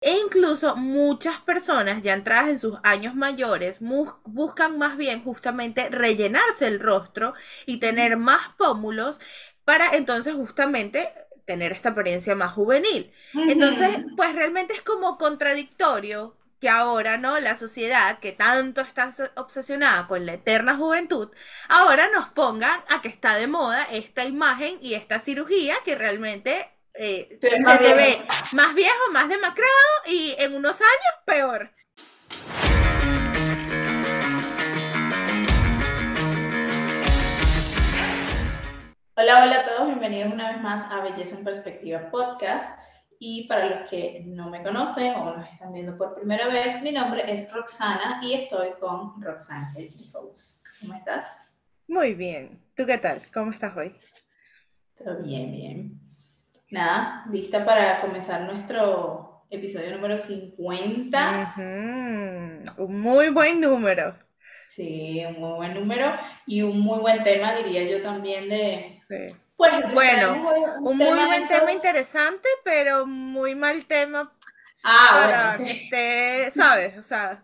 E incluso muchas personas ya entradas en sus años mayores buscan más bien justamente rellenarse el rostro y tener más pómulos para entonces justamente tener esta apariencia más juvenil. Entonces, pues realmente es como contradictorio que ahora, ¿no? La sociedad que tanto está obsesionada con la eterna juventud, ahora nos pongan a que está de moda esta imagen y esta cirugía que realmente eh, se te ve más viejo, más demacrado y en unos años peor. Hola, hola a todos, bienvenidos una vez más a Belleza en Perspectiva Podcast. Y para los que no me conocen o nos están viendo por primera vez, mi nombre es Roxana y estoy con Roxana, host. ¿Cómo estás? Muy bien. ¿Tú qué tal? ¿Cómo estás hoy? Todo bien, bien. Nada, lista para comenzar nuestro episodio número 50. Un muy buen número. Sí, un muy buen número y un muy buen tema, diría yo también, de... Pues, bueno, un, muy buen tema interesante, pero muy mal tema ah, para que esté, ¿sabes? O sea,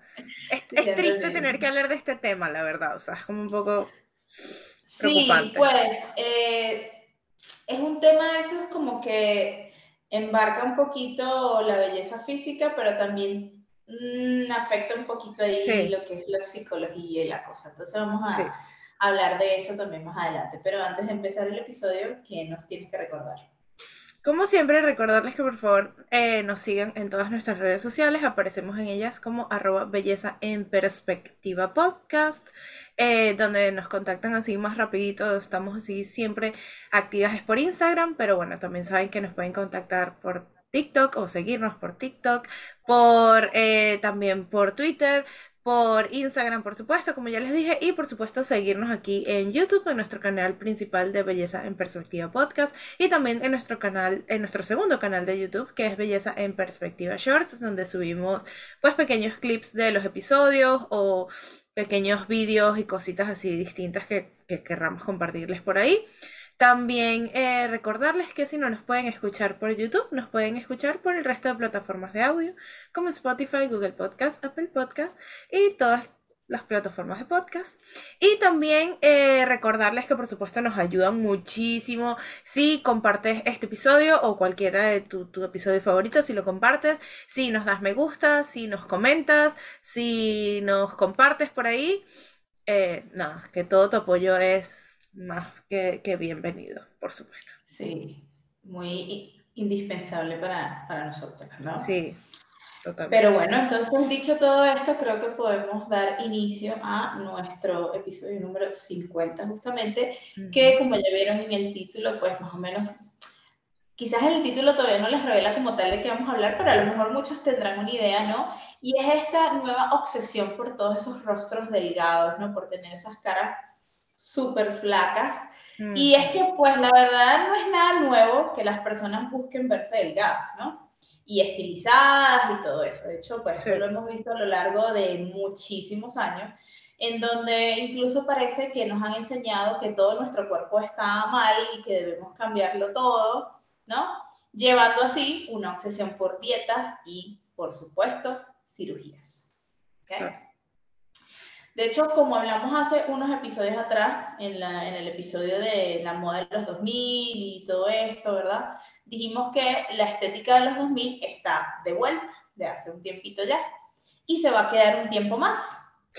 es, triste tener que hablar de este tema, la verdad, o sea, es como un poco preocupante. Sí, pues, eh, es un tema de esos como que embarca un poquito la belleza física, pero también mm, afecta un poquito ahí lo que es la psicología y la cosa. Entonces vamos a hablar de eso también más adelante. Pero antes de empezar el episodio, ¿qué nos tienes que recordar? Como siempre, recordarles que por favor eh, nos sigan en todas nuestras redes sociales. Aparecemos en ellas como arroba belleza en perspectiva podcast, eh, donde nos contactan así más rapidito. Estamos así siempre activas por Instagram, pero bueno, también saben que nos pueden contactar por TikTok o seguirnos por TikTok, por eh, también por Twitter, por Instagram, por supuesto, como ya les dije, y por supuesto seguirnos aquí en YouTube, en nuestro canal principal de Belleza en Perspectiva Podcast, y también en nuestro canal, en nuestro segundo canal de YouTube, que es Belleza en Perspectiva Shorts, donde subimos pues pequeños clips de los episodios o pequeños vídeos y cositas así distintas que, que querramos compartirles por ahí. También eh, recordarles que si no nos pueden escuchar por YouTube, nos pueden escuchar por el resto de plataformas de audio, como Spotify, Google Podcast, Apple Podcast y todas las plataformas de podcast. Y también eh, recordarles que por supuesto nos ayudan muchísimo si compartes este episodio o cualquiera de tu, episodio favorito, si lo compartes, si nos das me gusta, si nos comentas, si nos compartes por ahí. Eh, nada, que todo tu apoyo es más que, bienvenido, por supuesto. Sí, muy indispensable para, para nosotros, ¿no? Sí, totalmente. Pero bueno, entonces dicho todo esto, creo que podemos dar inicio a nuestro episodio número 50, justamente, que como ya vieron en el título, pues más o menos quizás el título todavía no les revela como tal de qué vamos a hablar, pero a lo mejor muchos tendrán una idea, ¿no? Y es esta nueva obsesión por todos esos rostros delgados, ¿no? Por tener esas caras súper flacas. Mm. Y es que, pues, la verdad no es nada nuevo que las personas busquen verse delgadas, ¿no? Y estilizadas y todo eso. De hecho, pues, eso lo hemos visto a lo largo de muchísimos años, en donde incluso parece que nos han enseñado que todo nuestro cuerpo está mal y que debemos cambiarlo todo, ¿no? Llevando así una obsesión por dietas y, por supuesto, cirugías. ¿Okay? De hecho, como hablamos hace unos episodios atrás, en, la, en, el episodio de la moda de los 2000 y todo esto, ¿verdad? Dijimos que la estética de los 2000 está de vuelta, de hace un tiempito ya, y se va a quedar un tiempo más.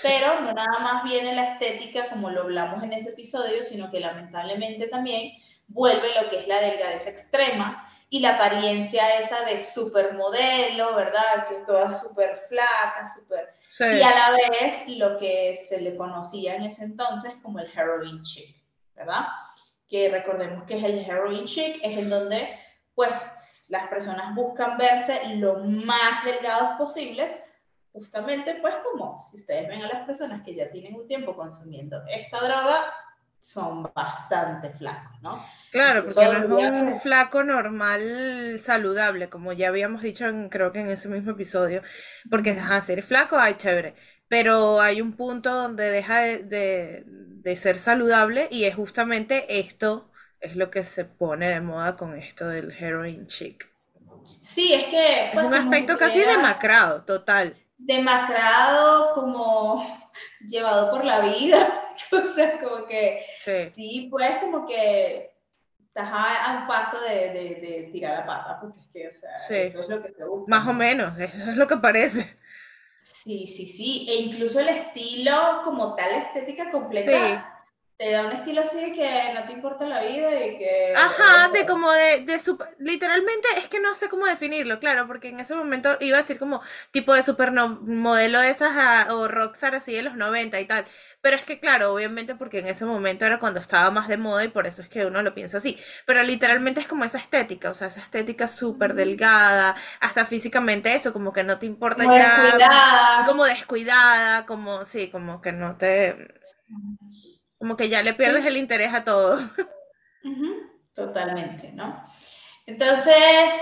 Pero no nada más viene la estética como lo hablamos en ese episodio, sino que lamentablemente también vuelve lo que es la delgadez extrema y la apariencia esa de supermodelo, ¿verdad? Que es toda súper flaca, súper y a la vez lo que se le conocía en ese entonces como el heroin chic, ¿verdad? Que recordemos que es el heroin chic, es en donde pues las personas buscan verse lo más delgados posibles, justamente pues como si ustedes ven a las personas que ya tienen un tiempo consumiendo esta droga, son bastante flacos, ¿no? Claro, porque no es un flaco normal saludable, como ya habíamos dicho creo que en ese mismo episodio, porque a ser flaco, ay, chévere, pero hay un punto donde deja de, de, ser saludable y es justamente esto, es lo que se pone de moda con esto del heroin chic. Sí, es que... es un pues, aspecto casi demacrado, total. Demacrado, como llevado por la vida. o sea, como que... Sí. sí, pues como que estás a, un paso de, de, tirar la pata, porque es que, o sea, eso es lo que te gusta. Más o menos, eso es lo que parece. Sí, sí, sí. E incluso el estilo como tal, estética completa. Te da un estilo así de que no te importa la vida y que... Ajá, de como de, de super, literalmente es que no sé cómo definirlo, claro, porque en ese momento iba a decir como tipo de supermodelo de esas ah, o rockstar así de los 90 y tal, pero es que, claro, obviamente porque en ese momento era cuando estaba más de moda y por eso es que uno lo piensa así. Pero literalmente es como esa estética, o sea, esa estética súper delgada, hasta físicamente eso, como que no te importa como ya. Descuidada. Como descuidada, como, sí, como que no te. Como que ya le pierdes el interés a todo. Totalmente, ¿no? Entonces,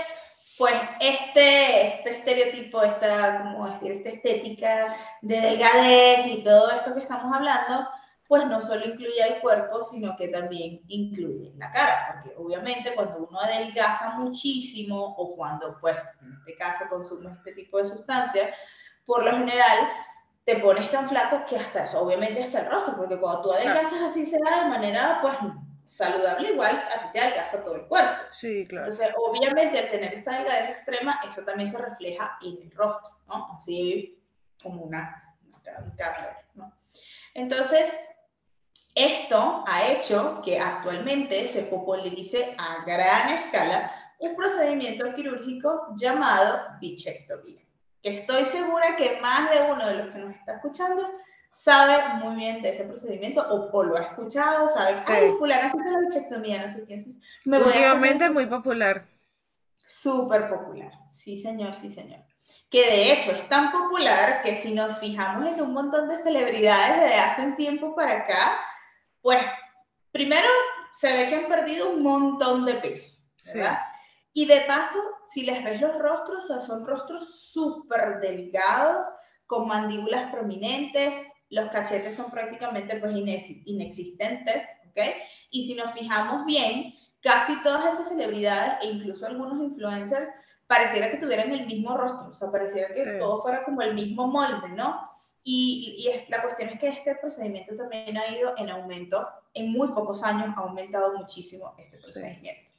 pues este, este estereotipo, esta, como decir, esta estética de delgadez y todo esto que estamos hablando, pues no solo incluye el cuerpo, sino que también incluye la cara, porque obviamente cuando uno adelgaza muchísimo o cuando, pues, en este caso consume este tipo de sustancias, por lo general te pones tan flaco que hasta, obviamente hasta el rostro, porque cuando tú adelgazas así se da de manera, pues, saludable, igual a ti te adelgaza todo el cuerpo. Sí, claro. Entonces, obviamente, al tener esta delgadez extrema, eso también se refleja en el rostro, ¿no? Así como una, cara, ¿no? Entonces, esto ha hecho que actualmente se popularice a gran escala un procedimiento quirúrgico llamado bichectomía, que estoy segura que más de uno de los que nos está escuchando sabe muy bien de ese procedimiento o, lo ha escuchado, sabe que es popular, así se la bichectomía, no sé qué Me Últimamente muy popular. Súper popular, sí señor, sí señor. Que de hecho es tan popular que si nos fijamos en un montón de celebridades desde hace un tiempo para acá, pues primero se ve que han perdido un montón de peso, ¿verdad? Y de paso, si les ves los rostros, son rostros súper delgados, con mandíbulas prominentes, los cachetes son prácticamente pues inexistentes, ¿ok? Y si nos fijamos bien, casi todas esas celebridades e incluso algunos influencers pareciera que tuvieran el mismo rostro, o sea, pareciera que todo fuera como el mismo molde, ¿no? Y, y, la cuestión es que este procedimiento también ha ido en aumento, en muy pocos años ha aumentado muchísimo este procedimiento.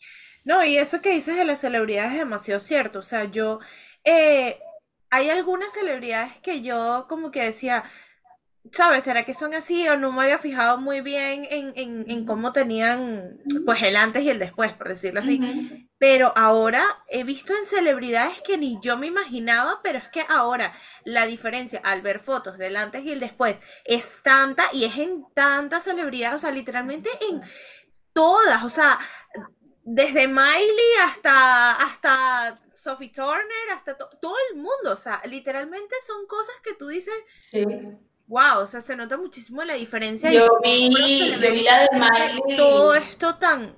No, y eso que dices de las celebridades es demasiado cierto, o sea, yo, eh, hay algunas celebridades que yo como que decía, ¿sabes? ¿Será que son así? O no me había fijado muy bien en, cómo tenían, pues, el antes y el después, por decirlo así. Pero ahora he visto en celebridades que ni yo me imaginaba, pero es que ahora la diferencia al ver fotos del antes y el después es tanta y es en tantas celebridades, o sea, literalmente en todas, o sea, desde Miley hasta, hasta Sophie Turner, hasta todo el mundo, o sea, literalmente son cosas que tú dices, sí wow, o sea, se nota muchísimo la diferencia. Yo, vi, la de Miley. Todo esto tan,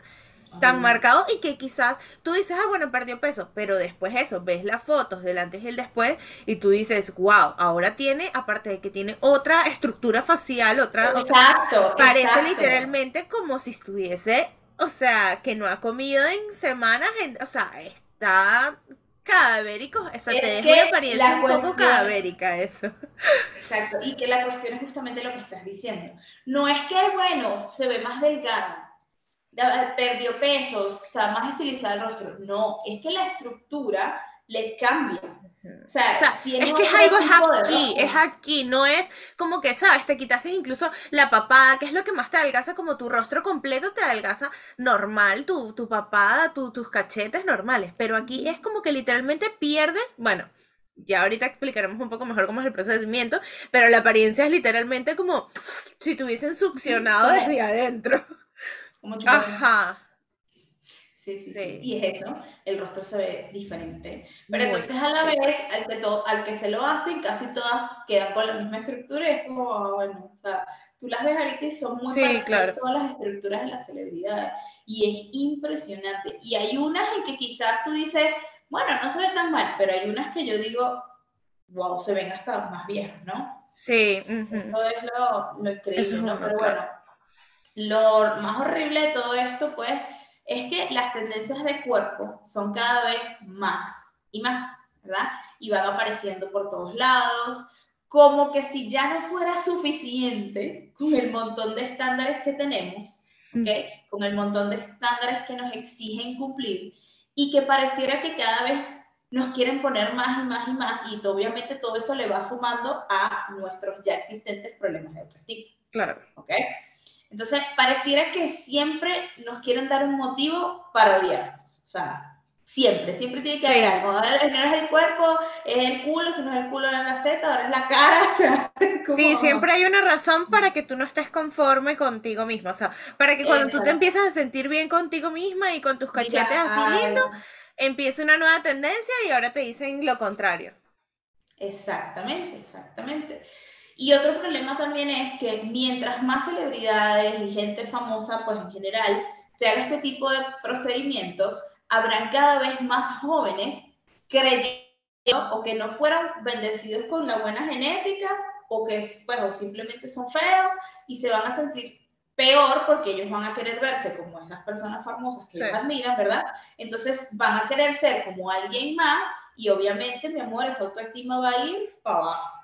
tan marcado y que quizás tú dices, ah, bueno, perdió peso, pero después eso, ves las fotos del antes y el después y tú dices, wow, ahora tiene, aparte de que tiene otra estructura facial, otra... Exacto. parece literalmente como si estuviese, o sea, que no ha comido en semanas, o sea, está cadavérico, eso te deja una apariencia un poco cadavérica eso. Exacto, y que la cuestión es justamente lo que estás diciendo. No es que, bueno, se ve más delgada, perdió peso, está más estilizado el rostro. No, es que la estructura le cambia. O sea, es que es algo es aquí, es aquí, no es como que, ¿sabes? Te quitaste incluso la papada, que es lo que más te adelgaza, como tu rostro completo te adelgaza normal, tu, tu papada, tus cachetes normales, pero aquí es como que literalmente pierdes, bueno, ya ahorita explicaremos un poco mejor cómo es el procedimiento, pero la apariencia es literalmente como si tuviesen succionado desde adentro. Ajá. Sí, sí, Y es eso, el rostro se ve diferente. Pero entonces a la vez, al que, al que se lo hacen, casi todas quedan con la misma estructura y es como, ah, bueno, o sea, tú las ves ahorita y son muy sí, claro. todas las estructuras de la celebridad. Y es impresionante. Y hay unas en que quizás tú dices, bueno, no se ve tan mal, pero hay unas que yo digo, wow, se ven hasta más viejas, ¿no? Sí. Eso es lo, lo increíble, ¿no? Pero bueno, lo más horrible de todo esto, pues, es que las tendencias de cuerpo son cada vez más y más, ¿verdad? Y van apareciendo por todos lados, como que si ya no fuera suficiente con el montón de estándares que tenemos, ¿okay? con el montón de estándares que nos exigen cumplir, y que pareciera que cada vez nos quieren poner más y más y más, y obviamente todo eso le va sumando a nuestros ya existentes problemas de autoestima. Claro. ¿Ok? Entonces, pareciera que siempre nos quieren dar un motivo para odiarnos. O sea, siempre, siempre tiene que haber algo. Ahora no es el cuerpo, es el culo, si no es el culo, es las tetas, ahora es la cara. O sea, Sí, siempre hay una razón para que tú no estés conforme contigo misma. O sea, para que cuando tú te empiezas a sentir bien contigo misma y con tus cachetes así lindos, empiece una nueva tendencia y ahora te dicen lo contrario. Exactamente, exactamente. Y otro problema también es que mientras más celebridades y gente famosa, pues en general, se haga este tipo de procedimientos, habrán cada vez más jóvenes creyendo o que no fueran bendecidos con la buena genética o que pues, o simplemente son feos y se van a sentir peor porque ellos van a querer verse como esas personas famosas que ellos admiran, ¿verdad? Entonces van a querer ser como alguien más y obviamente, mi amor, esa autoestima va a ir para abajo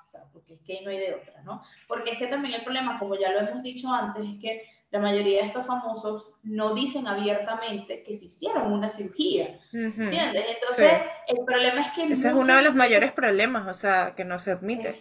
porque es que no hay de otra, ¿no? Porque es que también el problema, como ya lo hemos dicho antes, es que la mayoría de estos famosos no dicen abiertamente que se hicieron una cirugía, ¿entiendes? Entonces, el problema es que... Ese es uno de los mayores problemas, o sea, que no se admite.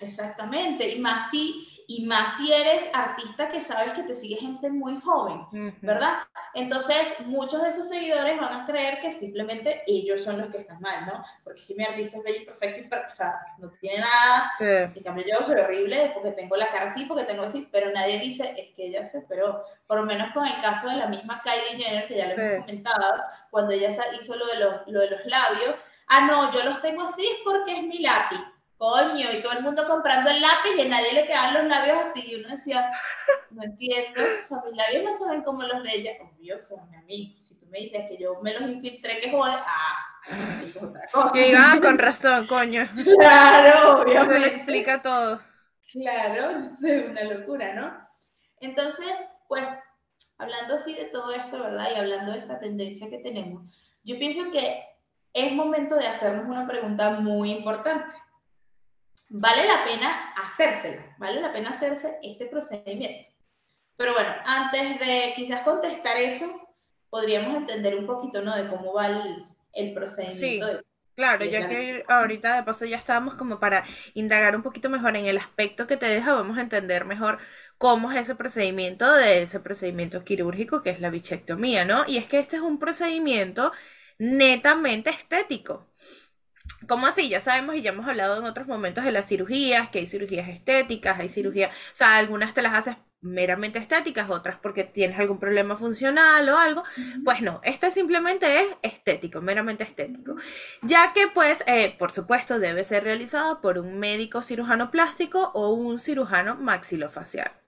exactamente, y más si y más si eres artista que sabes que te sigue gente muy joven, ¿verdad? Entonces, muchos de esos seguidores van a creer que simplemente ellos son los que están mal, ¿no? Porque que mi artista es bello y perfecto y o sea, no tiene nada. Sí. En cambio, yo soy horrible porque tengo la cara así, porque tengo así, pero nadie dice es que ella se pero Por lo menos con el caso de la misma Kylie Jenner, que ya le hemos comentado, cuando ella hizo lo de, los, lo de los labios, ah, no, yo los tengo así es porque es mi lápiz coño, y todo el mundo comprando el lápiz y a nadie le quedaban los labios así. Y uno decía, no entiendo, o sea, mis labios no saben como los de ella. Obvio, o sea, a mí, si tú me dices que yo me los infiltré, que jode, ah, es otra cosa. Que iba con razón, coño. Claro, obviamente. Eso lo explica todo. Claro, es una locura, ¿no? Entonces, pues, hablando así de todo esto, ¿verdad? Y hablando de esta tendencia que tenemos, yo pienso que es momento de hacernos una pregunta muy importante vale la pena hacérselo, vale la pena hacerse este procedimiento. Pero bueno, antes de quizás contestar eso, podríamos entender un poquito, ¿no? De cómo va el, procedimiento. Sí. Claro, ya que ahorita de paso ya estábamos como para indagar un poquito mejor en el aspecto que te deja, vamos a entender mejor cómo es ese procedimiento de ese procedimiento quirúrgico que es la bichectomía, ¿no? Y es que este es un procedimiento netamente estético. ¿Cómo así? Ya sabemos y ya hemos hablado en otros momentos de las cirugías, que hay cirugías estéticas, hay cirugías, o sea, algunas te las haces meramente estéticas, otras porque tienes algún problema funcional o algo, pues no, este simplemente es estético, meramente estético, ya que pues, eh, por supuesto, debe ser realizado por un médico cirujano plástico o un cirujano maxilofacial.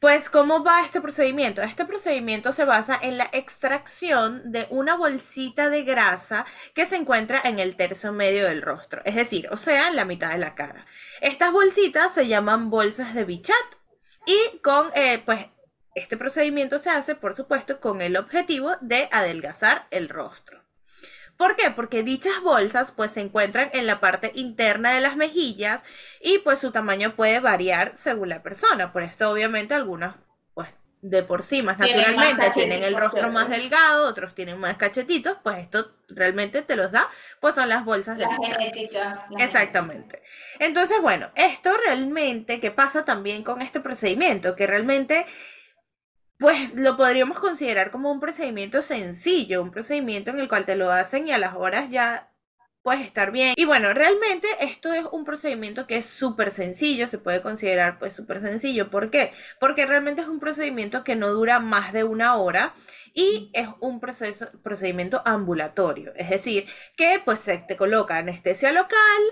Pues, ¿cómo va este procedimiento? Este procedimiento se basa en la extracción de una bolsita de grasa que se encuentra en el tercio medio del rostro, es decir, o sea, en la mitad de la cara. Estas bolsitas se llaman bolsas de Bichat y con, eh, pues, este procedimiento se hace, por supuesto, con el objetivo de adelgazar el rostro. ¿Por qué? Porque dichas bolsas pues se encuentran en la parte interna de las mejillas y pues su tamaño puede variar según la persona. Por esto obviamente algunas pues de por sí más naturalmente tienen el rostro más delgado, otros tienen más cachetitos, pues esto realmente te los da, pues son las bolsas de la genética. Exactamente. Entonces, bueno, esto realmente, ¿qué pasa también con este procedimiento? Que realmente pues lo podríamos considerar como un procedimiento sencillo, un procedimiento en el cual te lo hacen y a las horas ya puedes estar bien. Y bueno, realmente esto es un procedimiento que es súper sencillo, se puede considerar pues súper sencillo. ¿Por qué? Porque realmente es un procedimiento que no dura más de una hora y es un proceso, procedimiento ambulatorio, es decir, que pues se te coloca anestesia local,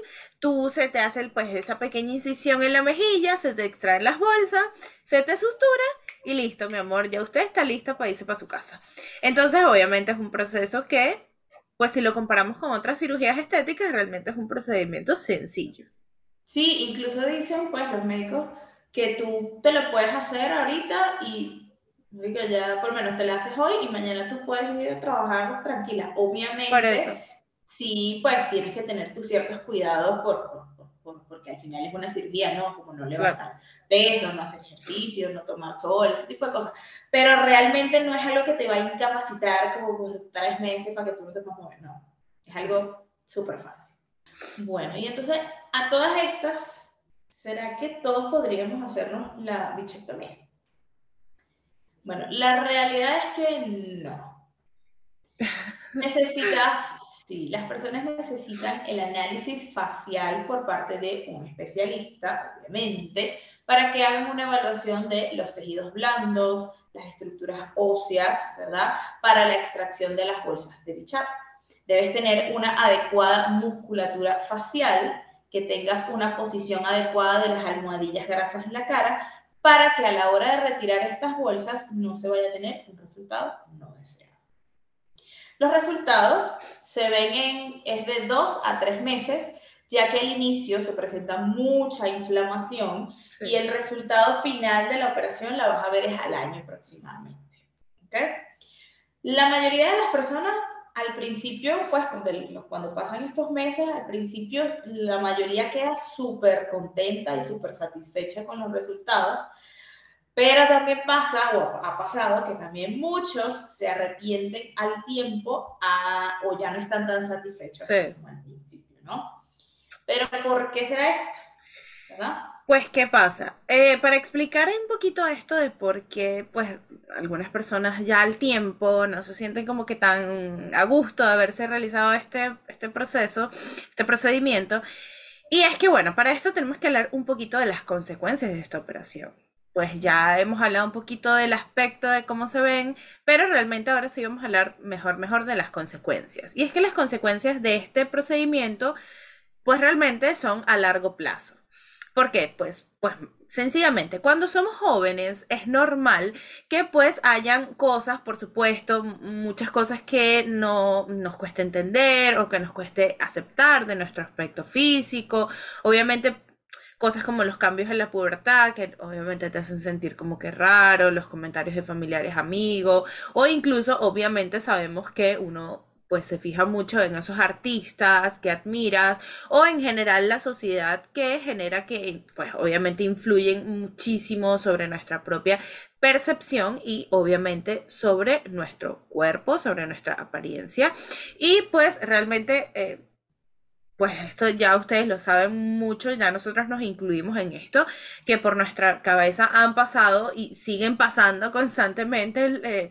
tú se te hace pues esa pequeña incisión en la mejilla, se te extraen las bolsas, se te sustura y listo, mi amor, ya usted está lista para irse para su casa. Entonces, obviamente es un proceso que, pues si lo comparamos con otras cirugías estéticas, realmente es un procedimiento sencillo. Sí, incluso dicen pues los médicos que tú te lo puedes hacer ahorita y que ya por lo menos te lo haces hoy y mañana tú puedes ir a trabajar tranquila. Obviamente, sí, pues tienes que tener tus ciertos cuidados por, porque al final es una cirugía, ¿no? Como no levantar peso, no hacer ejercicio, no tomar sol, ese tipo de cosas. Pero realmente no es algo que te va a incapacitar como por tres meses para que tú no te puedas mover, no. Es algo súper fácil. Bueno, y entonces a todas estas, ¿será que todos podríamos hacernos la bichectomía? Bueno, la realidad es que no. Necesitas Sí, las personas necesitan el análisis facial por parte de un especialista, obviamente, para que hagan una evaluación de los tejidos blandos, las estructuras óseas, ¿verdad? Para la extracción de las bolsas de Bichat. Debes tener una adecuada musculatura facial, que tengas una posición adecuada de las almohadillas grasas en la cara, para que a la hora de retirar estas bolsas no se vaya a tener un resultado no. Los resultados se ven en, es de dos a tres meses, ya que al inicio se presenta mucha inflamación y el resultado final de la operación la vas a ver es al año aproximadamente. ¿okay? La mayoría de las personas al principio, pues cuando pasan estos meses, al principio la mayoría queda súper contenta y súper satisfecha con los resultados, pero también pasa, o ha pasado, que también muchos se arrepienten al tiempo o ya no están tan satisfechos como al principio, ¿no? Pero ¿por qué será esto? ¿Verdad? Pues, ¿qué pasa? Eh, para explicar un poquito esto de por qué, pues, algunas personas ya al tiempo no se sienten como que tan a gusto de haberse realizado este, este proceso, este procedimiento. Y es que, bueno, para esto tenemos que hablar un poquito de las consecuencias de esta operación pues ya hemos hablado un poquito del aspecto de cómo se ven, pero realmente ahora sí vamos a hablar mejor, mejor de las consecuencias. Y es que las consecuencias de este procedimiento, pues realmente son a largo plazo. ¿Por qué? Pues, pues sencillamente, cuando somos jóvenes es normal que pues hayan cosas, por supuesto, muchas cosas que no nos cueste entender o que nos cueste aceptar de nuestro aspecto físico. Obviamente cosas como los cambios en la pubertad, que obviamente te hacen sentir como que raro, los comentarios de familiares, amigos, o incluso obviamente sabemos que uno pues se fija mucho en esos artistas que admiras o en general la sociedad que genera que pues obviamente influyen muchísimo sobre nuestra propia percepción y obviamente sobre nuestro cuerpo, sobre nuestra apariencia. Y pues realmente eh, pues esto ya ustedes lo saben mucho, ya nosotros nos incluimos en esto, que por nuestra cabeza han pasado y siguen pasando constantemente. Eh,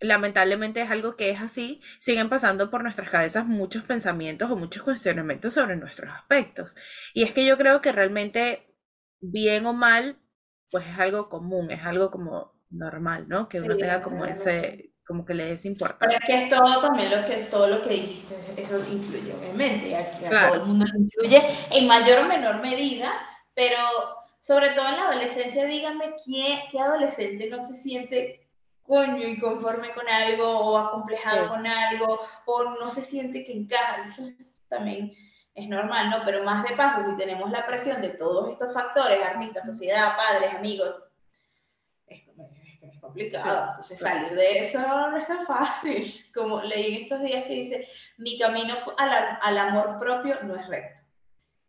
lamentablemente es algo que es así, siguen pasando por nuestras cabezas muchos pensamientos o muchos cuestionamientos sobre nuestros aspectos. Y es que yo creo que realmente, bien o mal, pues es algo común, es algo como normal, ¿no? Que uno tenga como ese, como que le es importante. Pero es que todo también lo que, todo lo que dijiste, eso influye obviamente, aquí a todo el mundo influye en mayor o menor medida, pero sobre todo en la adolescencia, díganme ¿qué, qué adolescente no se siente coño y conforme con algo o acomplejado con algo o no se siente que encaja, eso también es normal, ¿no? Pero más de paso, si tenemos la presión de todos estos factores, artistas, sociedad, padres, amigos, complicado. Entonces salir de eso no es tan fácil. Como leí en estos días que dice, mi camino al, amor propio no es recto.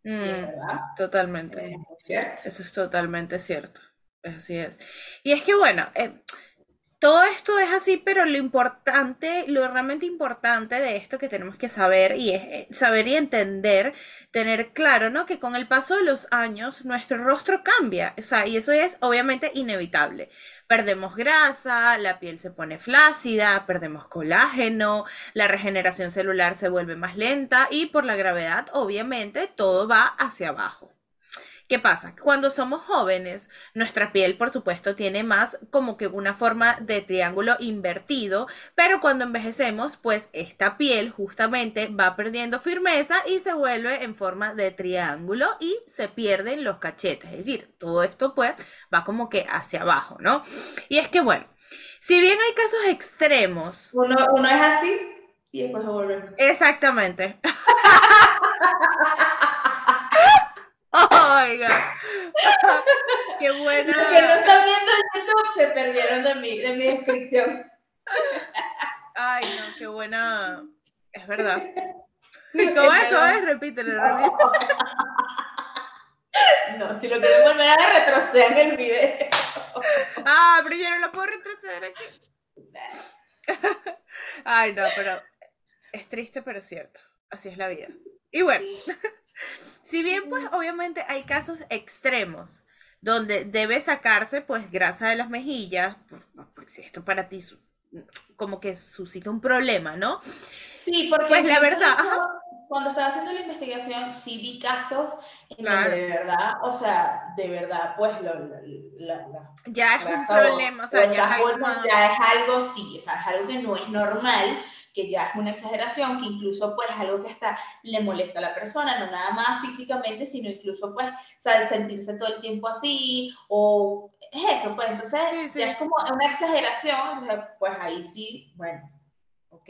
Mm, totalmente. Eso es totalmente cierto. Así es. Y es que bueno, eh, todo esto es así, pero lo importante, lo realmente importante de esto que tenemos que saber y es eh, saber y entender, tener claro, ¿no? Que con el paso de los años nuestro rostro cambia, o sea, y eso es obviamente inevitable. Perdemos grasa, la piel se pone flácida, perdemos colágeno, la regeneración celular se vuelve más lenta y por la gravedad, obviamente, todo va hacia abajo. ¿Qué pasa? Cuando somos jóvenes, nuestra piel, por supuesto, tiene más como que una forma de triángulo invertido, pero cuando envejecemos, pues esta piel justamente va perdiendo firmeza y se vuelve en forma de triángulo y se pierden los cachetes. Es decir, todo esto pues va como que hacia abajo, ¿no? Y es que bueno, si bien hay casos extremos. Uno, uno es así y después se vuelve. Exactamente. Oiga. Qué buena. Los que no están viendo YouTube se perdieron de mi, de mi descripción. Ay, no, qué buena. Es verdad. ¿Cómo es? ¿Cómo es? Repítelo, repítelo. No, si lo quieren volver a ver, retrocedan el video. Ah, pero yo no lo puedo retroceder aquí. Ay, no, pero es triste, pero es cierto. Así es la vida. Y bueno, si bien pues obviamente hay casos extremos donde debe sacarse pues grasa de las mejillas, porque si esto para ti como que suscita un problema, ¿no? Sí, porque pues la verdad, cuando estaba haciendo la investigación sí vi casos en donde de verdad, o sea, de verdad, pues ya es un problema, o sea, ya, es algo, ya es algo, sí, o sea, es algo que no es normal que ya es una exageración, que incluso pues es algo que hasta le molesta a la persona, no nada más físicamente, sino incluso pues, sea, sentirse todo el tiempo así, o es eso, pues entonces ya es como una exageración, pues ahí sí, bueno, ok,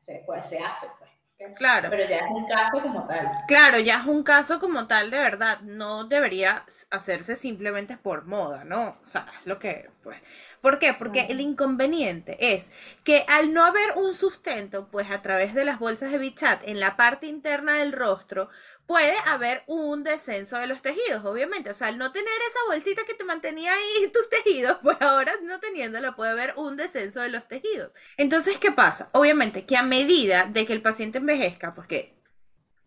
se, pues se hace, pues. Claro. Pero ya es un caso como tal. Claro, ya es un caso como tal de verdad. No debería hacerse simplemente por moda, ¿no? O sea, es lo que, pues, ¿Por qué? Porque el inconveniente es que al no haber un sustento, pues a través de las bolsas de Bichat en la parte interna del rostro, puede haber un descenso de los tejidos, obviamente. O sea, al no tener esa bolsita que te mantenía ahí tus tejidos, pues ahora no teniéndola puede haber un descenso de los tejidos. Entonces, ¿qué pasa? Obviamente que a medida de que el paciente envejezca, porque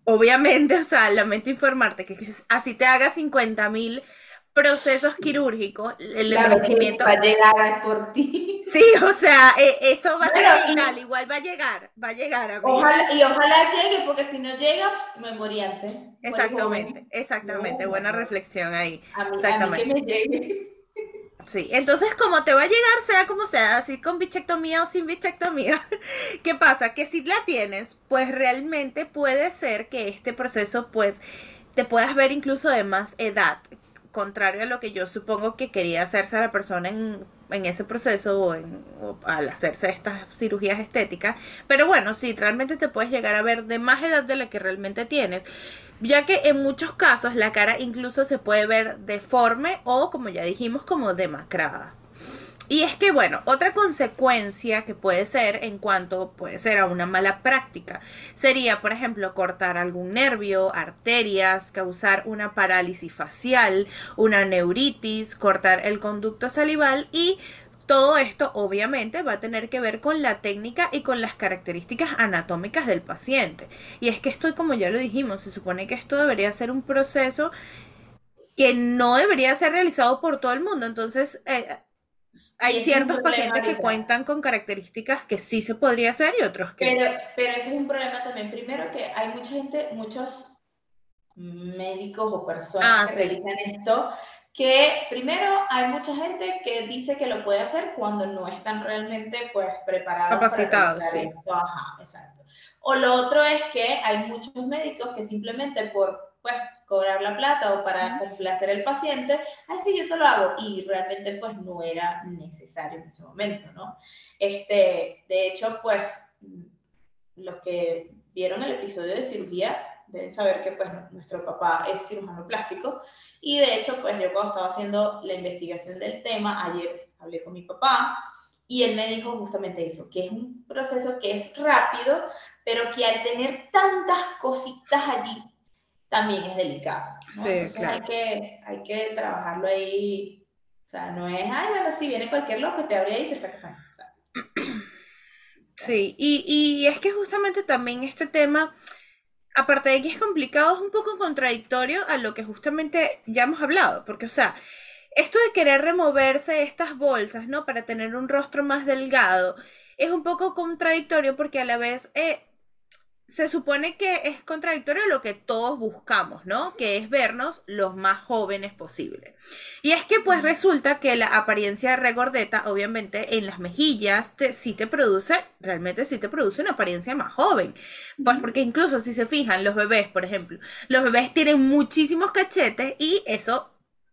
obviamente, o sea, lamento informarte que así te haga 50 mil procesos quirúrgicos, el envejecimiento. Va a llegar por ti. Sí, o sea, e, eso va a ser vital, igual va a llegar, va a llegar. A ojalá, y ojalá llegue, porque si no llega, me morí antes. Exactamente, exactamente, buena reflexión ahí. A mí, exactamente. que me llegue. Sí, entonces como te va a llegar, sea como sea, así con bichectomía o sin bichectomía, ¿qué pasa? Que si la tienes, pues realmente puede ser que este proceso, pues, te puedas ver incluso de más edad, contrario a lo que yo supongo que quería hacerse a la persona en, ese proceso o, en, al hacerse estas cirugías estéticas. Pero bueno, sí, realmente te puedes llegar a ver de más edad de la que realmente tienes, ya que en muchos casos la cara incluso se puede ver deforme o, como ya dijimos, como demacrada. Y es que, bueno, otra consecuencia que puede ser en cuanto puede ser a una mala práctica sería, por ejemplo, cortar algún nervio, arterias, causar una parálisis facial, una neuritis, cortar el conducto salival y todo esto obviamente va a tener que ver con la técnica y con las características anatómicas del paciente. Y es que esto, como ya lo dijimos, se supone que esto debería ser un proceso que no debería ser realizado por todo el mundo. Entonces, eh, hay ciertos pacientes que cuentan con características que sí se podría hacer y otros que pero, pero ese es un problema también. Primero que hay mucha gente, muchos médicos o personas ah, que realizan esto, que primero hay mucha gente que dice que lo puede hacer cuando no están realmente pues preparados. Capacitados, sí. Ajá, exacto. O lo otro es que hay muchos médicos que simplemente por pues cobrar la plata o para complacer al paciente, así yo te lo hago. Y realmente pues no era necesario en ese momento, ¿no? Este, de hecho, pues los que vieron el episodio de cirugía deben saber que pues nuestro papá es cirujano plástico. Y de hecho pues yo cuando estaba haciendo la investigación del tema, ayer hablé con mi papá y él me dijo justamente eso, que es un proceso que es rápido, pero que al tener tantas cositas allí también es delicado. ¿no? Sí, claro. hay, que, hay que trabajarlo ahí. O sea, no es, ay, bueno, si viene cualquier loco, te abre ahí y te sacas sangre. sí, y, y es que justamente también este tema, aparte de que es complicado, es un poco contradictorio a lo que justamente ya hemos hablado, porque, o sea, esto de querer removerse estas bolsas, ¿no? Para tener un rostro más delgado, es un poco contradictorio porque a la vez eh, se supone que es contradictorio lo que todos buscamos, ¿no? Que es vernos los más jóvenes posible. Y es que pues resulta que la apariencia regordeta, obviamente, en las mejillas sí te produce, realmente sí te produce una apariencia más joven. Pues porque incluso si se fijan, los bebés, por ejemplo, los bebés tienen muchísimos cachetes y eso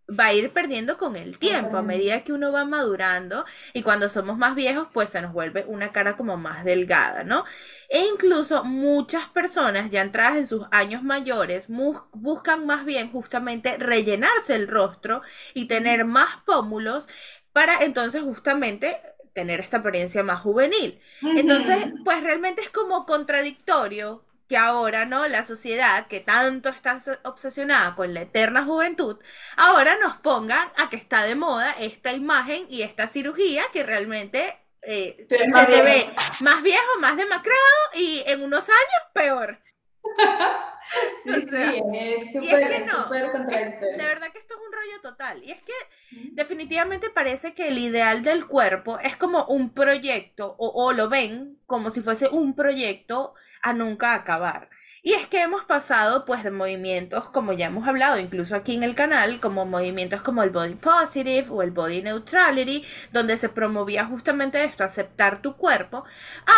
va a ir perdiendo con el tiempo, a medida que uno va madurando y cuando somos más viejos, pues se nos vuelve una cara como más delgada, ¿no? E incluso muchas personas ya entradas en sus años mayores buscan más bien justamente rellenarse el rostro y tener más pómulos para entonces justamente tener esta apariencia más juvenil. Entonces, pues realmente es como contradictorio que ahora, ¿no? La sociedad que tanto está obsesionada con la eterna juventud, ahora nos pongan a que está de moda esta imagen y esta cirugía que realmente eh, se te ve más viejo, más demacrado y en unos años peor. Sí, sí, es súper, es que no, de verdad que esto es un rollo total. Y es que definitivamente parece que el ideal del cuerpo es como un proyecto, o, o lo ven como si fuese un proyecto a nunca acabar. Y es que hemos pasado pues de movimientos, como ya hemos hablado incluso aquí en el canal, como movimientos como el body positive o el body neutrality, donde se promovía justamente esto, aceptar tu cuerpo,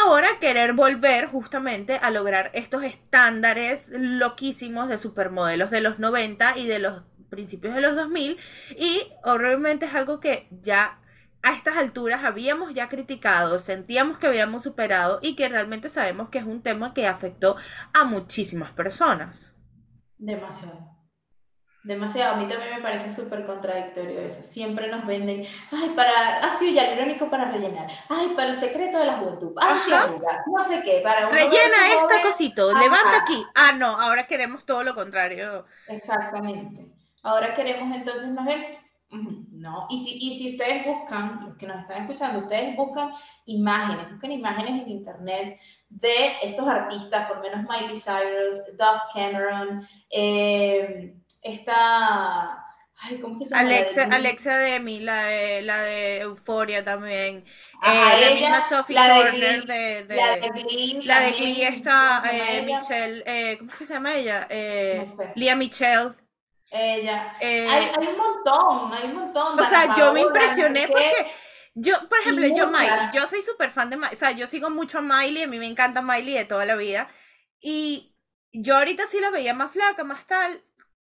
ahora querer volver justamente a lograr estos estándares loquísimos de supermodelos de los 90 y de los principios de los 2000 y obviamente es algo que ya a estas alturas habíamos ya criticado, sentíamos que habíamos superado y que realmente sabemos que es un tema que afectó a muchísimas personas. Demasiado. Demasiado. A mí también me parece súper contradictorio eso. Siempre nos venden, ay, para, ah, ya lo irónico para rellenar. Ay, para el secreto de la juventud. Ay, sí, no sé qué, para Rellena esta cosito, levanta aquí. Ah, no, ahora queremos todo lo contrario. Exactamente. Ahora queremos entonces más bien no, y si, y si ustedes buscan, los que nos están escuchando, ustedes buscan imágenes, buscan imágenes en internet de estos artistas, por menos Miley Cyrus, Duff Cameron, eh, esta... Ay, ¿cómo que se llama? Alexa, Alexa Demi, la de, la de Euphoria también. eh, la misma Sophie Turner de, de, La de Glee. La de Glee está eh, Michelle, eh, ¿cómo es que se llama ella? No Lia Michelle. Ella. Eh, hay, un montón, hay un montón. O sea, yo me impresioné porque yo, por ejemplo, yo Miley, yo soy súper fan de Miley, o sea, yo sigo mucho a Miley, a mí me encanta Miley de toda la vida. Y yo ahorita sí la veía más flaca, más tal,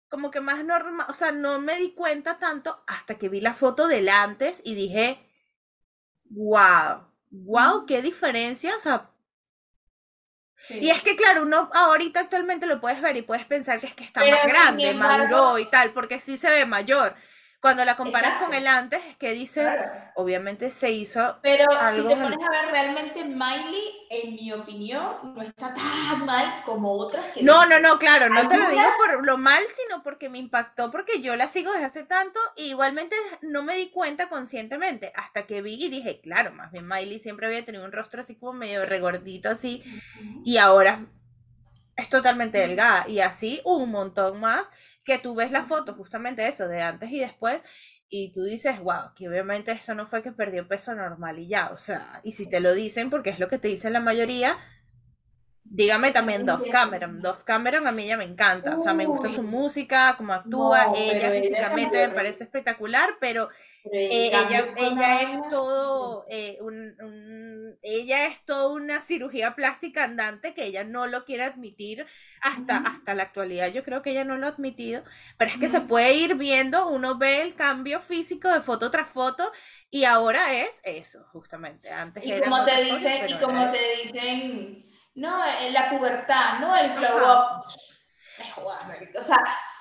como que más normal, o sea, no me di cuenta tanto hasta que vi la foto del antes y dije, wow, wow, qué diferencia, o sea, y es que, claro, uno ahorita actualmente lo puedes ver y puedes pensar que es que está más grande, maduró y tal, porque sí se ve mayor. Cuando la comparas con el antes, es que dices, obviamente se hizo. Pero si te pones a ver realmente, Miley, en mi opinión, no está tan mal como otras que. No, no, no, claro, no te lo digo por lo mal, sino porque me impactó, porque yo la sigo desde hace tanto, y igualmente no me di cuenta conscientemente, hasta que vi y dije, claro, más bien Miley siempre había tenido un rostro así como medio regordito, así, y ahora es totalmente delgada, y así un montón más que tú ves la foto, justamente eso, de antes y después, y tú dices, wow, que obviamente eso no fue que perdió peso normal y ya, o sea, y si te lo dicen, porque es lo que te dicen la mayoría, dígame también Dove Cameron. Dove Cameron a mí ya me encanta, o sea, me gusta su música, cómo actúa, ella físicamente me parece espectacular, pero eh, ella, ella es todo eh, un, ella es toda una cirugía plástica andante que ella no lo quiere admitir hasta, hasta la actualidad. Yo creo que ella no lo ha admitido, pero es que se puede ir viendo, uno ve el cambio físico de foto tras foto y ahora es eso, justamente. Antes y como te dicen, y como te dicen, no, la pubertad, no el glow up. O sea,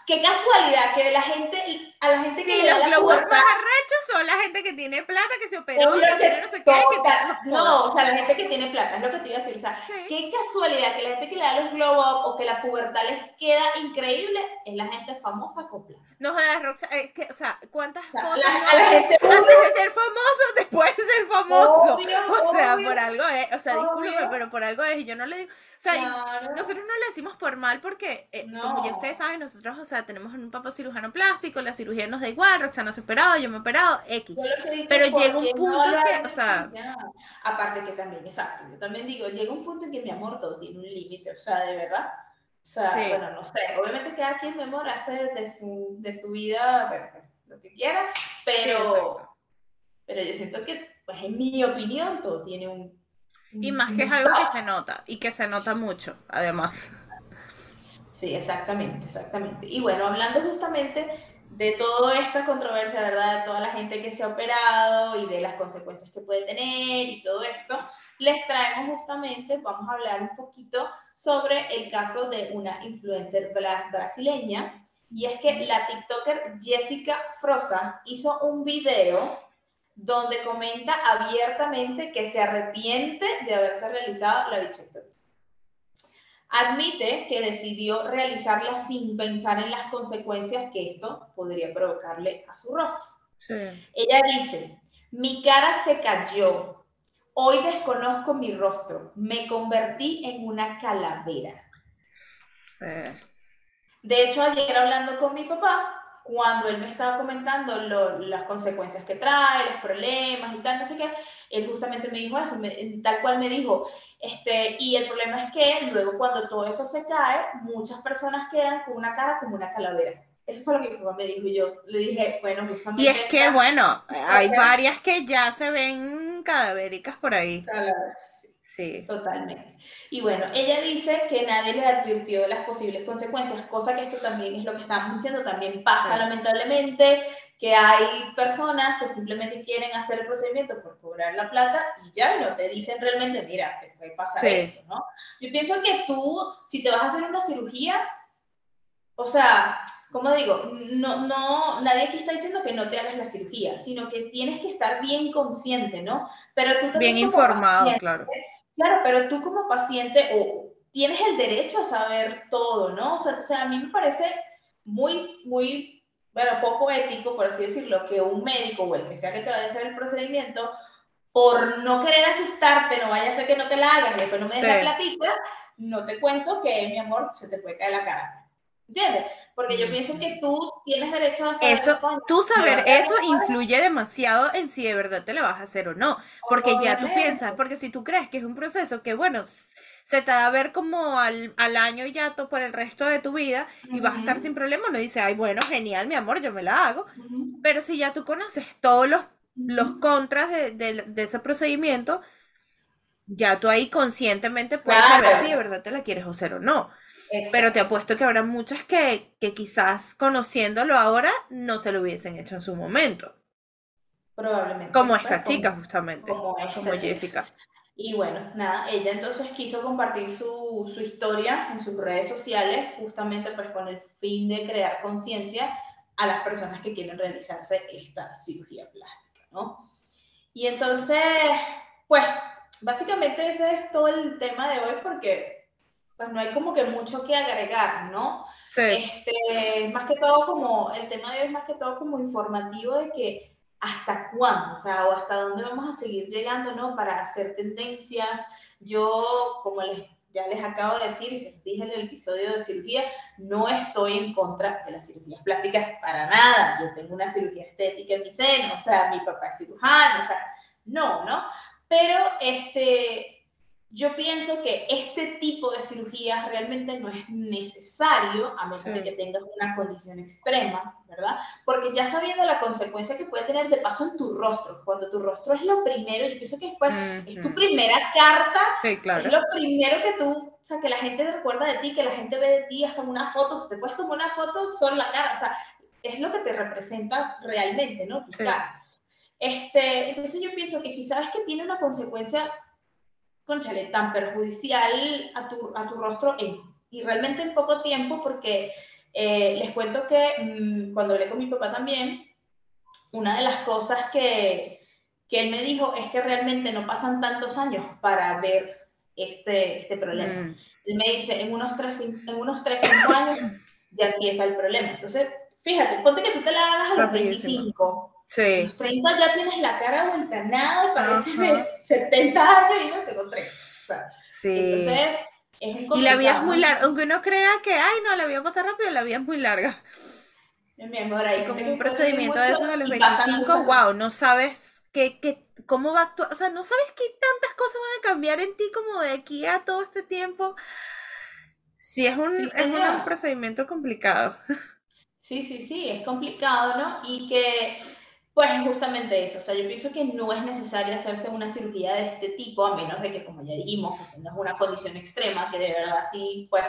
qué casualidad que la gente, a la gente que sí, los globos más arrechos son la gente que tiene plata, que se operó, que, tiene no sé qué, que tiene No, o sea, la gente que tiene plata, es lo que te iba a decir. O sea, qué casualidad que la gente que le da los glow up o que la pubertad les queda increíble es la gente famosa con plata. No jodas, Roxa, es que, o sea, ¿cuántas fotos la, gente antes de ser famoso, después de ser famoso? o sea, por algo es, o sea, discúlpeme, pero por algo es, y yo no le digo, o sea, nosotros no le decimos por mal porque, eh, como ya ustedes saben, nosotros, o sea, tenemos un papá cirujano plástico, la cirugía nos da igual, Roxana se ha operado, yo me he operado, X. Pero llega un punto que, o sea... Aparte que también, exacto, yo también digo, llega un punto en que mi amor todo tiene un límite, o sea, de verdad. O sea, bueno, no sé, obviamente cada quien, mi amor, hace de su, de su vida, bueno, pues, lo que quiera, pero, pero yo siento que, pues en mi opinión, todo tiene un y más que es algo que se nota, y que se nota mucho, además. Sí, exactamente, exactamente. Y bueno, hablando justamente de toda esta controversia, ¿verdad? De toda la gente que se ha operado y de las consecuencias que puede tener y todo esto, les traemos justamente, vamos a hablar un poquito sobre el caso de una influencer brasileña, y es que la TikToker Jessica Frosa hizo un video donde comenta abiertamente que se arrepiente de haberse realizado la bichectomía. Admite que decidió realizarla sin pensar en las consecuencias que esto podría provocarle a su rostro. Ella dice, mi cara se cayó, hoy desconozco mi rostro, me convertí en una calavera. De hecho, ayer hablando con mi papá, cuando él me estaba comentando las consecuencias que trae, los problemas y tal, no sé qué, él justamente me dijo eso, tal cual me dijo, este, y el problema es que luego cuando todo eso se cae, muchas personas quedan con una cara como una calavera. Eso fue lo que mi papá me dijo y yo le dije, bueno, justamente... Y es que, bueno, hay varias que ya se ven cadavéricas por ahí. Sí. Totalmente. Y bueno, ella dice que nadie le advirtió de las posibles consecuencias, cosa que esto también es lo que estamos diciendo, también pasa lamentablemente, que hay personas que simplemente quieren hacer el procedimiento por cobrar la plata y ya no te dicen realmente, mira, te puede pasar esto, ¿no? Yo pienso que tú, si te vas a hacer una cirugía, o sea, como digo, no, no, nadie aquí está diciendo que no te hagas la cirugía, sino que tienes que estar bien consciente, ¿no? Pero tú Bien informado, claro. Claro, pero tú como paciente o tienes el derecho a saber todo, ¿no? O sea, o sea, a mí me parece muy, muy, bueno, poco ético, por así decirlo, que un médico o el que sea que te vaya a hacer el procedimiento, por no querer asustarte, no vaya a ser que no te la hagan y después no me des la platita, no te cuento que, mi amor, se te puede caer la cara. ¿Entiendes? Porque yo pienso que tú tienes derecho a saber eso. Tú saber eso influye demasiado en si de verdad te lo vas a hacer o no. Porque ya tú piensas, porque si tú crees que es un proceso que, bueno, se te va a ver como al, al año y ya por el resto de tu vida y vas a estar sin problema, no dice, ay, bueno, genial, mi amor, yo me la hago. Pero si ya tú conoces todos los, los contras de, de, ese procedimiento, ya tú ahí conscientemente puedes saber si de verdad te la quieres hacer o no. Pero te apuesto que habrá muchas que, que quizás conociéndolo ahora no se lo hubiesen hecho en su momento. Probablemente. Como esta chica, justamente. Como, Jessica. Y bueno, nada, ella entonces quiso compartir su, su, historia en sus redes sociales, justamente pues con el fin de crear conciencia a las personas que quieren realizarse esta cirugía plástica, ¿no? Y entonces, pues, básicamente ese es todo el tema de hoy porque pues no hay como que mucho que agregar, ¿no? Sí. Este, más que todo como, el tema de hoy es más que todo como informativo de que hasta cuándo, o sea, o hasta dónde vamos a seguir llegando, ¿no? Para hacer tendencias. Yo, como les, ya les acabo de decir, y se les dije en el episodio de cirugía, no estoy en contra de las cirugías plásticas para nada. Yo tengo una cirugía estética en mi seno, o sea, mi papá es cirujano, o sea, no, ¿no? Pero, este, yo pienso que este tipo de cirugías realmente no es necesario, a menos de que tengas una condición extrema, ¿verdad? Porque ya sabiendo la consecuencia que puede tener de paso en tu rostro, cuando tu rostro es lo primero, yo pienso que después es tu primera carta, es lo primero que tú, o sea, que la gente recuerda de ti, que la gente ve de ti, hasta una foto, te puedes tomar una foto solo la cara, o sea, es lo que te representa realmente, ¿no? Tu cara. Este, entonces yo pienso que si sabes que tiene una consecuencia conchale, tan perjudicial a tu, a tu rostro y realmente en poco tiempo, porque eh, les cuento que mm, cuando hablé con mi papá también, una de las cosas que, que, él me dijo es que realmente no pasan tantos años para ver este, este problema. Mm. Él me dice, en unos 3, en unos 3, 5 años ya empieza el problema. Entonces, fíjate, ponte que tú te la hagas a los 25 Sí. los 30 ya tienes la cara vuelta nada, parece de 70 años y no tengo 3. sí. Entonces, es Y la vida es muy larga, aunque uno crea que, ay, no, la vida pasa rápido, la vida es muy larga. Mi amor, ahí y con un procedimiento de esos a los 25, wow, no sabes qué, qué, cómo va a actuar, o sea, no sabes qué tantas cosas van a cambiar en ti como de aquí a todo este tiempo. Sí, es un, es un procedimiento complicado. Sí, sí, sí, es complicado, ¿no? Y que pues justamente eso, o sea, yo pienso que no es necesario hacerse una cirugía de este tipo, a menos de que, como ya dijimos, que tengas una condición extrema, que de verdad sí, pues,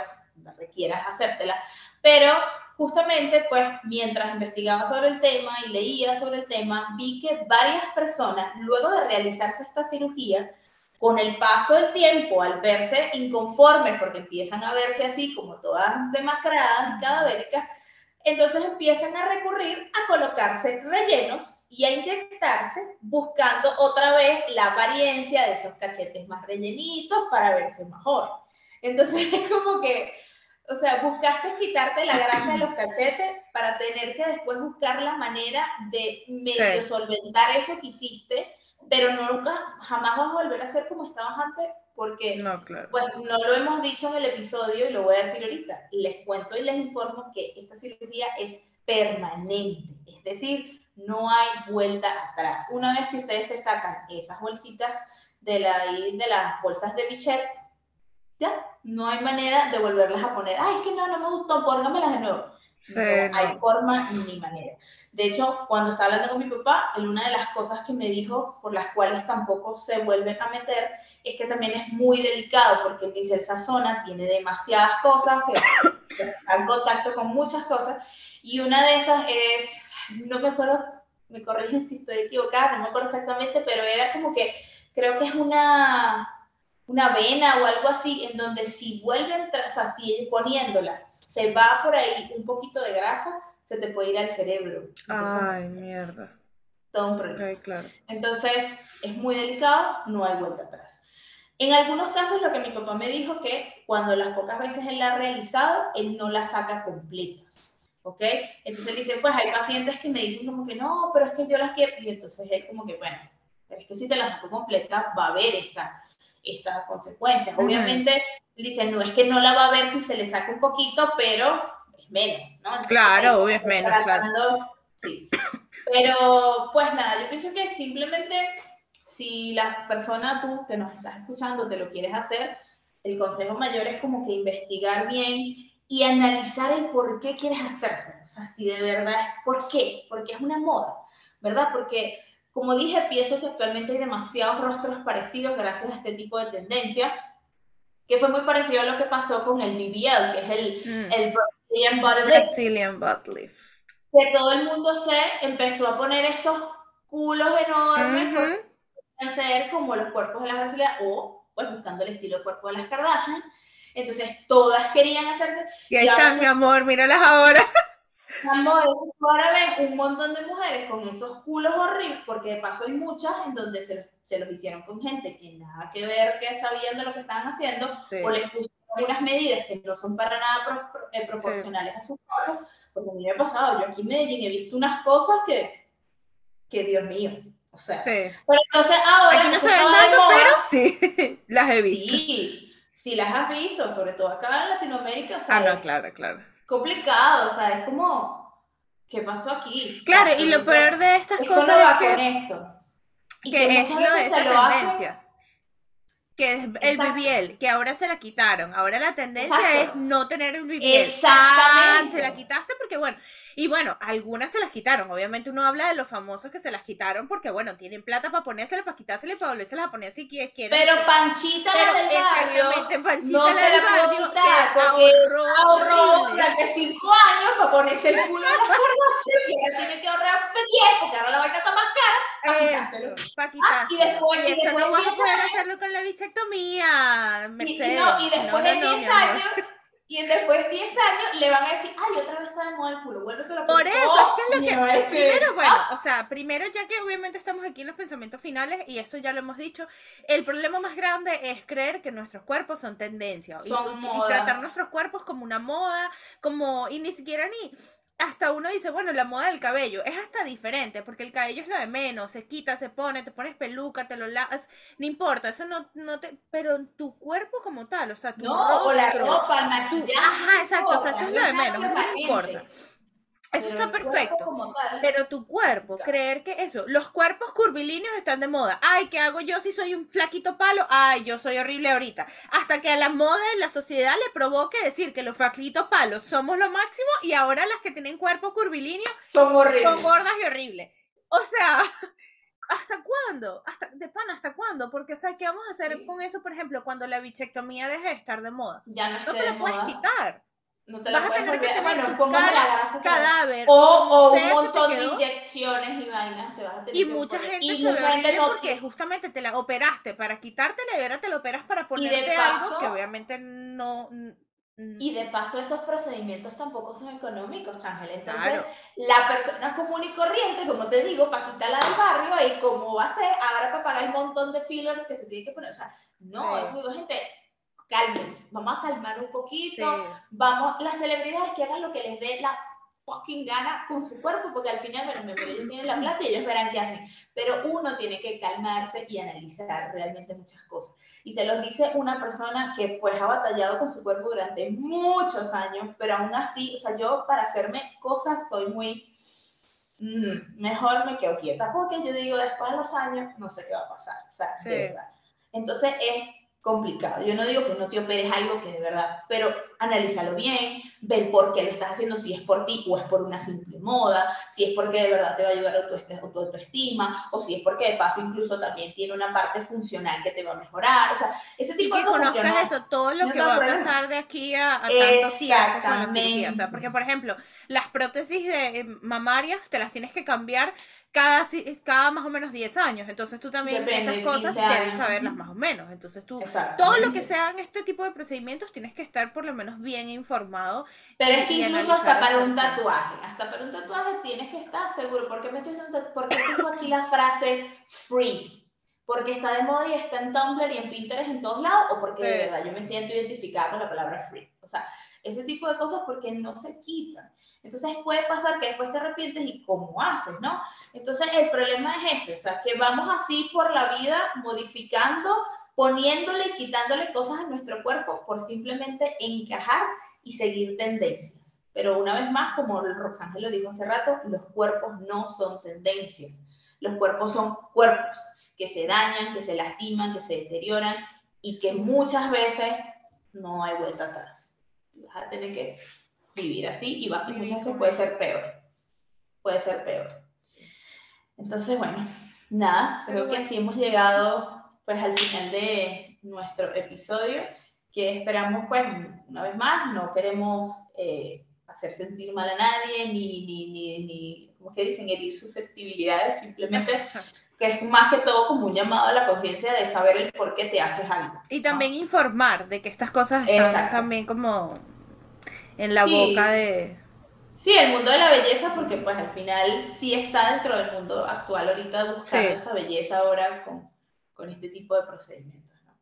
requieras hacértela. Pero justamente, pues, mientras investigaba sobre el tema y leía sobre el tema, vi que varias personas, luego de realizarse esta cirugía, con el paso del tiempo, al verse inconformes, porque empiezan a verse así como todas demacradas cadavéricas, entonces empiezan a recurrir a colocarse rellenos y a inyectarse buscando otra vez la apariencia de esos cachetes más rellenitos para verse mejor. Entonces es como que, o sea, buscaste quitarte la grasa de los cachetes para tener que después buscar la manera de medio solventar eso que hiciste, pero nunca, jamás vas a volver a ser como estabas antes porque no, claro. pues, no lo hemos dicho en el episodio y lo voy a decir ahorita. Les cuento y les informo que esta cirugía es permanente, es decir, no hay vuelta atrás. Una vez que ustedes se sacan esas bolsitas de, la, de las bolsas de Bichet, ya, no hay manera de volverlas a poner. Ay, es que no, no me gustó, póngamelas de nuevo. no, hay forma ni manera. De hecho, cuando estaba hablando con mi papá, una de las cosas que me dijo por las cuales tampoco se vuelve a meter es que también es muy delicado porque dice esa zona tiene demasiadas cosas, que está en contacto con muchas cosas, y una de esas es, no me acuerdo, me corrigen si estoy equivocada, no me acuerdo exactamente, pero era como que creo que es una, una vena o algo así, en donde si vuelven, o sea, si poniéndola se va por ahí un poquito de grasa, se te puede ir al cerebro. Ay, mierda. Todo un problema. claro. Entonces, es muy delicado, no hay vuelta atrás. En algunos casos, lo que mi papá me dijo que cuando las pocas veces él la ha realizado, él no la saca completas. ¿Ok? Entonces él dice, pues hay pacientes que me dicen como que no, pero es que yo las quiero. Y entonces él como que, bueno, pero es que si te la saco completa, va a haber esta, esta consecuencia. Obviamente, dice, no es que no la va a ver si se le saca un poquito, pero es menos, ¿no? claro, obvio es menos, claro. Sí. Pero, pues nada, yo pienso que simplemente si la persona tú que nos estás escuchando te lo quieres hacer, el consejo mayor es como que investigar bien y analizar el por qué quieres hacerlo. O sea, si de verdad es por qué, porque es una moda, ¿verdad? Porque, como dije, pienso que actualmente hay demasiados rostros parecidos gracias a este tipo de tendencia, que fue muy parecido a lo que pasó con el BBL, que es el, mm. el Brazilian Butt Lift. Que todo el mundo se empezó a poner esos culos enormes ser como los cuerpos de las brasileñas o pues buscando el estilo de cuerpo de las Kardashian. Entonces todas querían hacerse. Y ahí están, mi amor, míralas ahora. Amor, ahora ven un montón de mujeres con esos culos horribles, porque de paso hay muchas en donde se, se los hicieron con gente que nada que ver, que sabían de lo que estaban haciendo, o les pusieron unas medidas que no son para nada eh, proporcionales a su cuerpo. Porque a mí me ha pasado, yo aquí en Medellín he visto unas cosas que, que Dios mío. O sea, sí. pero entonces ahora. Aquí no se ven tanto, pero sí, las he visto. Sí, sí las has visto, sobre todo acá en Latinoamérica. ah, no, claro, claro. Complicado, o sea, es como. ¿Qué pasó aquí? Claro, y lo peor de estas cosas es que. Esto. que es lo de esa tendencia. Que es el BBL, que ahora se la quitaron. Ahora la tendencia es no tener el BBL. Exactamente. Te la quitaste porque, bueno, y bueno, algunas se las quitaron. Obviamente uno habla de los famosos que se las quitaron porque, bueno, tienen plata para ponérselas, para quitárselas, para volvérselas a poner si quieren. Pero Panchita Pero la del exactamente, Panchita no la del barrio que ahorró, ahorró durante cinco años para ponerse el culo de las y ahora tiene que ahorrar 10 porque ahora la vaina está más cara. Para quitárselo. y después, y, eso no vas a poder hacerlo con la bichectomía, Mercedes. Y, y después de 10 años y después de 10 años le van a decir, ay, otra vez está de moda el culo, vuélvete la Por eso, es que es lo que. primero, bueno, o sea, primero, ya que obviamente estamos aquí en los pensamientos finales, y eso ya lo hemos dicho, el problema más grande es creer que nuestros cuerpos son tendencia. y, tratar nuestros cuerpos como una moda, como. Y ni siquiera ni hasta uno dice, bueno, la moda del cabello es hasta diferente, porque el cabello es lo de menos, se quita, se pone, te pones peluca, te lo lavas, no importa, eso no, no te, pero tu cuerpo como tal, o sea, tu no, rostro, o la ropa, el maquillaje, ajá, exacto, o sea, eso es lo de menos, eso no importa. Eso está perfecto. Pero tu cuerpo, creer que eso, los cuerpos curvilíneos están de moda. Ay, ¿qué hago yo si soy un flaquito palo? Ay, yo soy horrible ahorita. Hasta que a la moda de la sociedad le provoque decir que los flaquitos palos somos lo máximo y ahora las que tienen cuerpo curvilíneo son horribles. Son gordas y horribles. O sea, ¿hasta cuándo? ¿Hasta, de pan, ¿hasta cuándo? Porque, o sea, ¿qué vamos a hacer con eso, por ejemplo, cuando la bichectomía deje de estar de moda? Ya no, no te la puedes quitar. No te vas a tener que tener bueno, tu cara, cadáver o, o un montón de inyecciones y vainas te vas a tener y mucha gente se ve horrible porque justamente te la operaste para quitártela y ahora te la operas para ponerte algo que obviamente no y de paso esos procedimientos tampoco son económicos, Ángel. Entonces, la persona común y corriente, como te digo, para quitarla del barrio, y como va a ser ahora para pagar el montón de fillers que se tiene que poner. O sea, no, eso digo, gente, cálmense, vamos a calmar un poquito, vamos, las celebridades que hagan lo que les dé la fucking gana con su cuerpo, porque al final, bueno, ellos tienen la plata y ellos verán qué hacen, pero uno tiene que calmarse y analizar realmente muchas cosas. Y se los dice una persona que pues ha batallado con su cuerpo durante muchos años, pero aún así, o sea, yo para hacerme cosas soy muy, mm, mejor me quedo quieta, porque yo digo, después de los años, no sé qué va a pasar, o sea, de verdad. Entonces es complicado. Yo no digo que no te operes algo que de verdad, pero analízalo bien, ve por qué lo estás haciendo, si es por ti o es por una simple moda, si es porque de verdad te va a ayudar a tu, autoestima, o si es porque de paso incluso también tiene una parte funcional que te va a mejorar, o sea, ese tipo y que conozcas eso, todo lo que va a pasar de aquí a, tanto tiempo con la cirugía, o sea, porque por ejemplo, las prótesis de eh, mamarias te las tienes que cambiar cada, cada más o menos 10 años. Entonces tú también esas cosas debes saberlas más o menos. Entonces tú, todo lo que sean este tipo de procedimientos, tienes que estar por lo menos bien informado. Pero es que incluso hasta para un tatuaje, hasta para un tatuaje tienes que estar seguro. ¿Por qué me estoy porque tengo aquí la frase free? Porque está de moda y está en Tumblr y en Pinterest en todos lados, o porque de verdad yo me siento identificada con la palabra free. O sea, ese tipo de cosas porque no se quitan. Entonces puede pasar que después te arrepientes y cómo haces, ¿no? Entonces el problema es ese, o sea, que vamos así por la vida modificando, poniéndole y quitándole cosas a nuestro cuerpo por simplemente encajar y seguir tendencias. Pero una vez más, como Roxángel lo dijo hace rato, los cuerpos no son tendencias. Los cuerpos son cuerpos que se dañan, que se lastiman, que se deterioran y que muchas veces no hay vuelta atrás. Vas a tener que vivir así y, va, y muchas veces puede ser peor. Puede ser peor. Entonces, bueno, nada, creo que así hemos llegado pues al final de nuestro episodio, que esperamos pues una vez más, no queremos eh, hacer sentir mal a nadie, ni, ni, ni, ni, como que dicen, herir susceptibilidades, simplemente que es más que todo como un llamado a la conciencia de saber el por qué te haces algo. Y también informar de que estas cosas están también como en la boca de... Sí, el mundo de la belleza, porque pues al final sí está dentro del mundo actual ahorita buscando esa belleza ahora con, con este tipo de procedimientos. ¿no?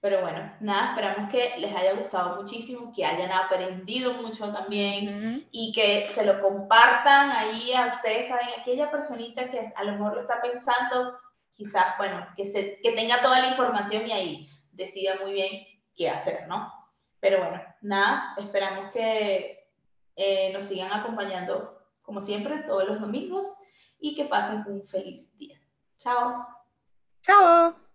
Pero bueno, nada, esperamos que les haya gustado muchísimo, que hayan aprendido mucho también y que se lo compartan ahí a ustedes, saben, aquella personita que a lo mejor lo está pensando, quizás, bueno, que, se, que tenga toda la información y ahí decida muy bien qué hacer, ¿no? Pero bueno, nada, esperamos que eh, nos sigan acompañando como siempre todos los domingos y que pasen un feliz día. Chao. Chao.